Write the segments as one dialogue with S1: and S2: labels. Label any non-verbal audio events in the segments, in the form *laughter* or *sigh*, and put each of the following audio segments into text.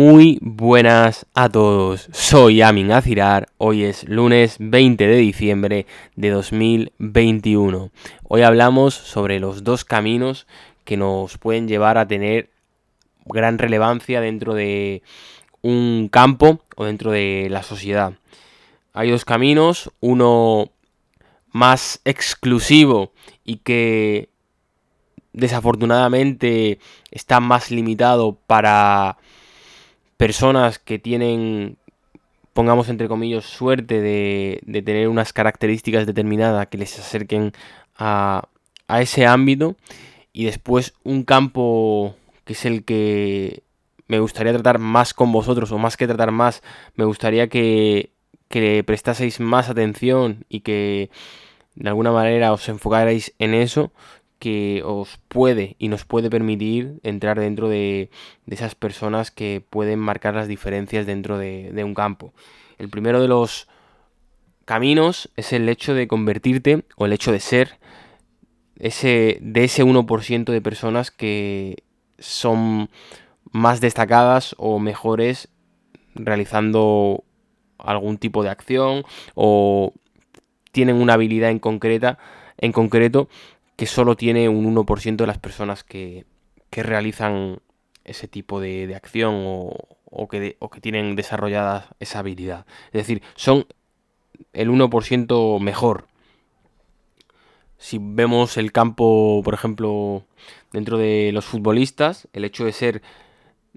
S1: Muy buenas a todos, soy Amin Azirar, hoy es lunes 20 de diciembre de 2021. Hoy hablamos sobre los dos caminos que nos pueden llevar a tener gran relevancia dentro de un campo o dentro de la sociedad. Hay dos caminos, uno más exclusivo y que desafortunadamente está más limitado para personas que tienen, pongamos entre comillas, suerte de, tener unas características determinadas que les acerquen a, a ese ámbito. Y después un campo que es el que me gustaría tratar más con vosotros, o más que tratar más, me gustaría que, que prestaseis más atención y que de alguna manera os enfocarais en eso, que os puede y nos puede permitir entrar dentro de, esas personas que pueden marcar las diferencias dentro de, un campo. El primero de los caminos es el hecho de convertirte o el hecho de ser ese, de ese 1% de personas que son más destacadas o mejores realizando algún tipo de acción o tienen una habilidad en concreta en concreto que solo tiene un 1% de las personas que, realizan ese tipo de, acción o, que que tienen desarrollada esa habilidad. Es decir, son el 1% mejor. Si vemos el campo, por ejemplo, dentro de los futbolistas, el hecho de ser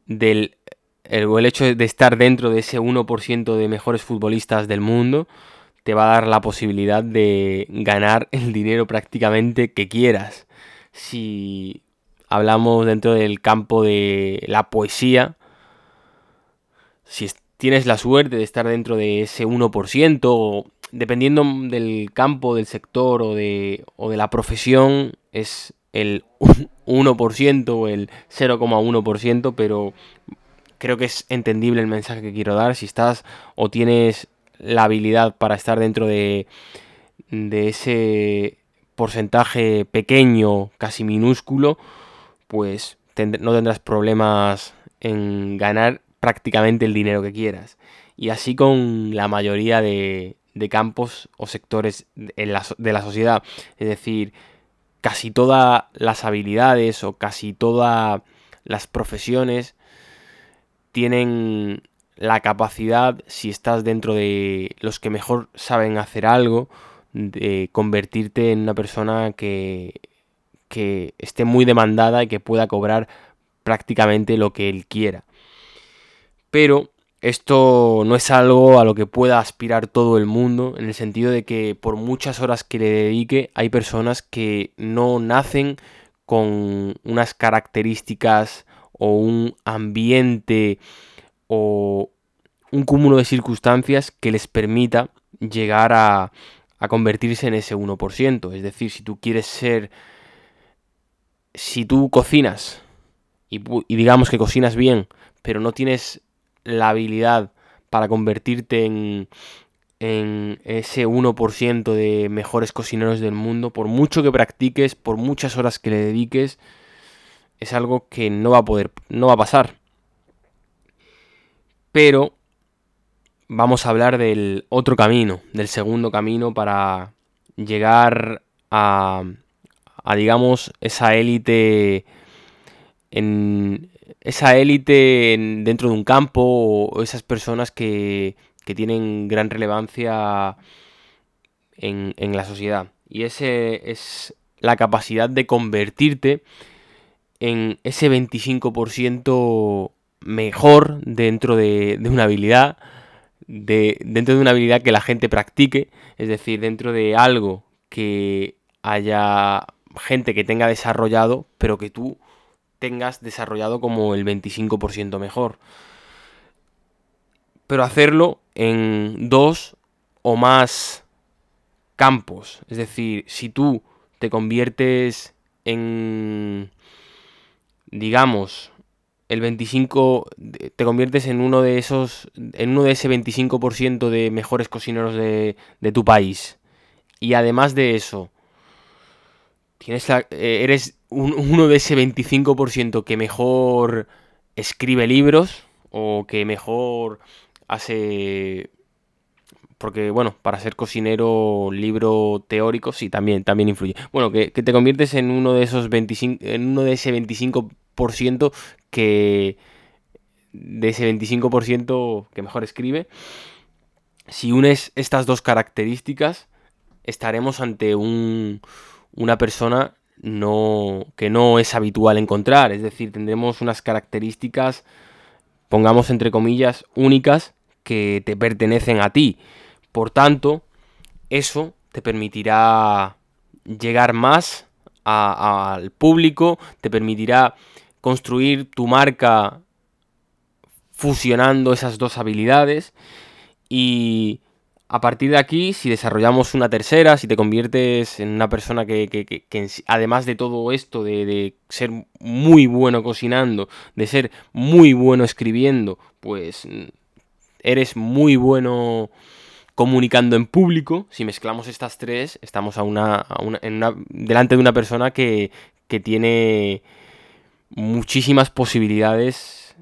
S1: del el, el hecho de estar dentro de ese 1% de mejores futbolistas del mundo te va a dar la posibilidad de ganar el dinero prácticamente que quieras. Si hablamos dentro del campo de la poesía, si tienes la suerte de estar dentro de ese 1%, dependiendo del campo, del sector o de, o de la profesión, es el *laughs* 1% o el 0,1%, pero creo que es entendible el mensaje que quiero dar. Si estás o tienes la habilidad para estar dentro de, ese porcentaje pequeño, casi minúsculo, pues no tendrás problemas en ganar prácticamente el dinero que quieras. Y así con la mayoría de, de campos o sectores de la, de la sociedad. Es decir, casi todas las habilidades o casi todas las profesiones tienen la capacidad, si estás dentro de los que mejor saben hacer algo, de convertirte en una persona que, que esté muy demandada y que pueda cobrar prácticamente lo que él quiera. Pero esto no es algo a lo que pueda aspirar todo el mundo, en el sentido de que por muchas horas que le dedique, hay personas que no nacen con unas características o un ambiente o un cúmulo de circunstancias que les permita llegar a, convertirse en ese 1%. Es decir, si tú quieres ser... Si tú cocinas y, digamos que cocinas bien, pero no tienes la habilidad para convertirte en, en ese 1% de mejores cocineros del mundo, por mucho que practiques, por muchas horas que le dediques, es algo que no va a poder, no va a pasar. Pero vamos a hablar del otro camino, del segundo camino para llegar a, digamos, esa élite en esa élite dentro de un campo o esas personas que, que tienen gran relevancia en, en, la sociedad. Y ese es la capacidad de convertirte en ese 25% mejor dentro de, una habilidad, de, dentro de una habilidad que la gente practique, es decir, dentro de algo que haya gente que tenga desarrollado, pero que tú tengas desarrollado como el 25% mejor. Pero hacerlo en dos o más campos. Es decir, si tú te conviertes en, digamos, el 25 te conviertes en uno de esos en uno de ese 25% de mejores cocineros de, tu país. Y además de eso, tienes eh, eres *laughs* uno de ese 25% que mejor escribe libros o que mejor hace porque bueno, para ser cocinero, libro teórico, sí, también, también influye. Bueno, que, te conviertes en uno de esos 25, en uno de ese 25% que de ese 25% que mejor escribe. Si unes estas dos características, estaremos ante un, una persona no, que no es habitual encontrar. Es decir, tendremos unas características, pongamos entre comillas, únicas que te pertenecen a ti. Por tanto, eso te permitirá llegar más al público, te permitirá construir tu marca fusionando esas dos habilidades y a partir de aquí, si desarrollamos una tercera, si te conviertes en una persona que, además de todo esto, de, ser muy bueno cocinando, de ser muy bueno escribiendo, pues eres muy bueno comunicando en público, si mezclamos estas tres, estamos a una, delante de una persona que, tiene muchísimas posibilidades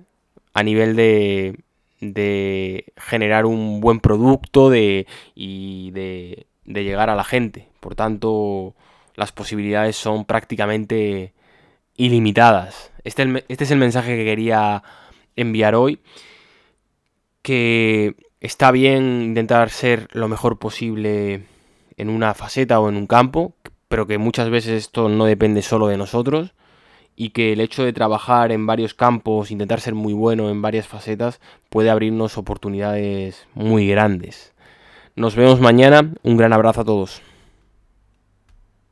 S1: a nivel de, de generar un buen producto de, y de, de llegar a la gente. Por tanto, las posibilidades son prácticamente ilimitadas. Este, este es el mensaje que quería enviar hoy. Que está bien intentar ser lo mejor posible en una faceta o en un campo, pero que muchas veces esto no depende solo de nosotros y que el hecho de trabajar en varios campos, intentar ser muy bueno en varias facetas, puede abrirnos oportunidades muy grandes. Nos vemos mañana, un gran abrazo a todos.